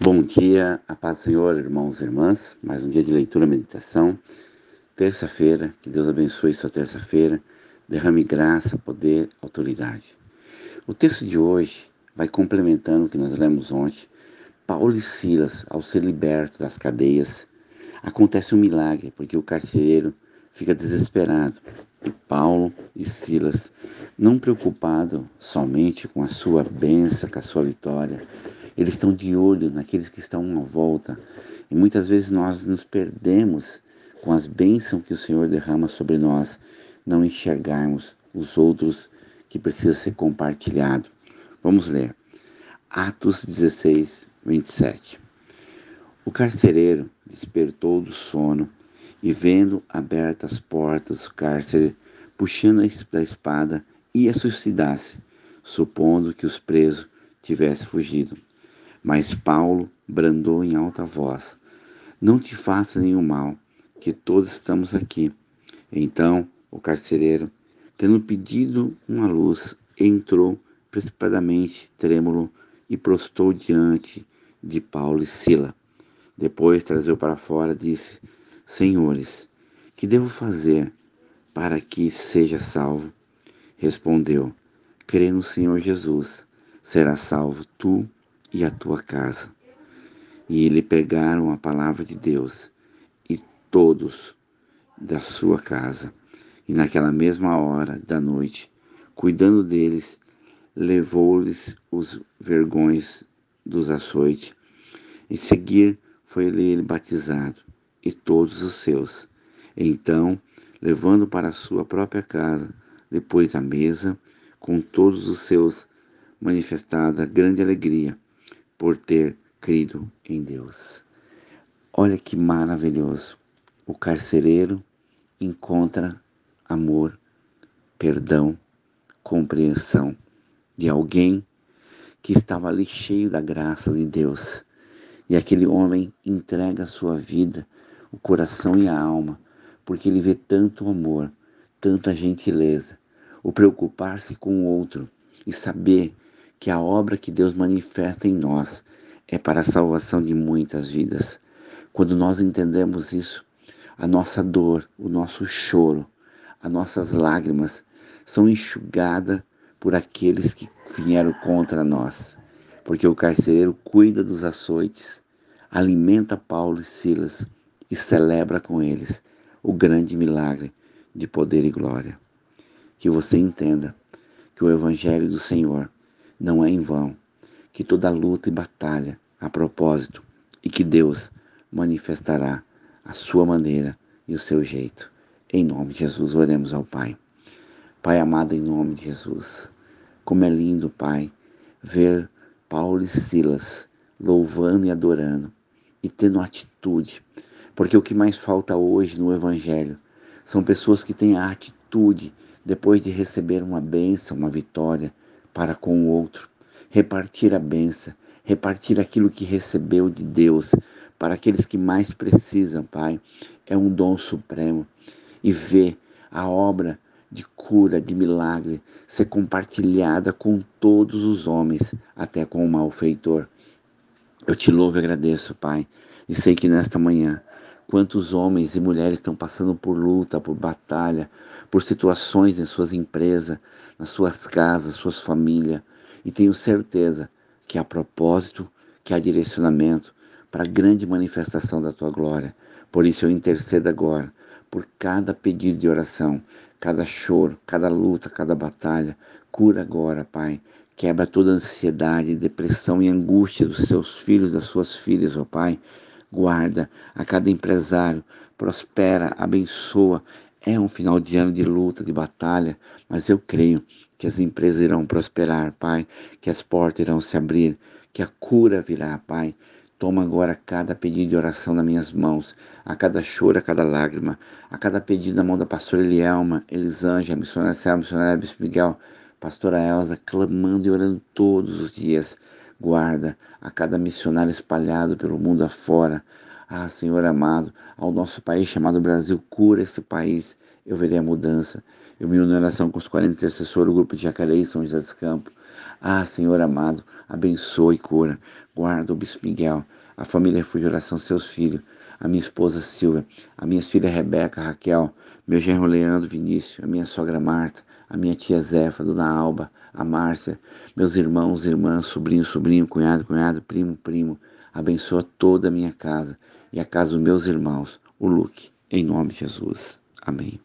Bom dia, a paz do Senhor, irmãos e irmãs. Mais um dia de leitura e meditação. Terça-feira, que Deus abençoe sua terça-feira, derrame graça, poder, autoridade. O texto de hoje vai complementando o que nós lemos ontem. Paulo e Silas, ao ser libertos das cadeias, acontece um milagre, porque o carcereiro fica desesperado. E Paulo e Silas, não preocupado somente com a sua bênção, com a sua vitória, eles estão de olho naqueles que estão à volta. E muitas vezes nós nos perdemos com as bênçãos que o Senhor derrama sobre nós, não enxergarmos os outros que precisam ser compartilhado. Vamos ler. Atos 16, 27. O carcereiro despertou do sono e, vendo abertas as portas do cárcere, puxando a espada, ia suicidar-se, supondo que os presos tivessem fugido. Mas Paulo brandou em alta voz: Não te faça nenhum mal, que todos estamos aqui. Então o carcereiro, tendo pedido uma luz, entrou precipitadamente, trêmulo, e prostou diante de Paulo e Sila. Depois trazeu para fora, disse: Senhores, que devo fazer para que seja salvo? Respondeu: Crê no Senhor Jesus, será salvo tu e a tua casa. E lhe pregaram a palavra de Deus, e todos da sua casa. E naquela mesma hora da noite, cuidando deles, levou-lhes os vergões dos açoites. Em seguir, foi ele batizado, e todos os seus. Então, levando para a sua própria casa, depois a mesa, com todos os seus, manifestada grande alegria, por ter crido em Deus. Olha que maravilhoso. O carcereiro encontra amor, perdão, compreensão de alguém que estava ali cheio da graça de Deus. E aquele homem entrega a sua vida, o coração e a alma, porque ele vê tanto amor, tanta gentileza, o preocupar-se com o outro e saber que a obra que Deus manifesta em nós é para a salvação de muitas vidas. Quando nós entendemos isso, a nossa dor, o nosso choro, as nossas lágrimas são enxugadas por aqueles que vieram contra nós. Porque o carcereiro cuida dos açoites, alimenta Paulo e Silas e celebra com eles o grande milagre de poder e glória. Que você entenda que o Evangelho do Senhor não é em vão, que toda luta e batalha a propósito e que Deus manifestará a sua maneira e o seu jeito. Em nome de Jesus, oremos ao Pai. Pai amado, em nome de Jesus, como é lindo, Pai, ver Paulo e Silas louvando e adorando e tendo atitude, porque o que mais falta hoje no Evangelho são pessoas que têm a atitude, depois de receber uma bênção, uma vitória, para com o outro, repartir a benção, repartir aquilo que recebeu de Deus para aqueles que mais precisam, Pai. É um dom supremo. E ver a obra de cura, de milagre, ser compartilhada com todos os homens, até com o malfeitor. Eu te louvo e agradeço, Pai, e sei que nesta manhã, quantos homens e mulheres estão passando por luta, por batalha, por situações em suas empresas, nas suas casas, suas famílias, e tenho certeza que há propósito, que há direcionamento para a grande manifestação da tua glória. Por isso eu intercedo agora por cada pedido de oração, cada choro, cada luta, cada batalha. Cura agora, Pai. Quebra toda ansiedade, depressão e angústia dos seus filhos, das suas filhas, ó Pai. Guarda a cada empresário, prospera, abençoa, é um final de ano de luta, de batalha, mas eu creio que as empresas irão prosperar, Pai, que as portas irão se abrir, que a cura virá, Pai. Toma agora cada pedido de oração nas minhas mãos, a cada choro, a cada lágrima, a cada pedido na mão da pastora Elielma, Elisângela, missionária Céu, missionária Bispo Miguel, pastora Elza, clamando e orando todos os dias. Guarda a cada missionário espalhado pelo mundo afora, ah, Senhor amado, ao nosso país chamado Brasil, cura esse país. Eu verei a mudança. Eu me uno em oração com os 40 intercessores do grupo de Jacareí, São José dos Campos. Ah, Senhor amado, abençoe e cura. Guarda o Bispo Miguel, a família Refúgio Oração, seus filhos, a minha esposa Silvia, a minha filha Rebeca, Raquel, meu genro Leandro Vinícius, a minha sogra Marta, a minha tia Zefa, Dona Alba, a Márcia, meus irmãos, irmãs, sobrinho, sobrinho, cunhado, cunhado, primo, primo. Abençoa toda a minha casa e a casa dos meus irmãos, o Luke, em nome de Jesus. Amém.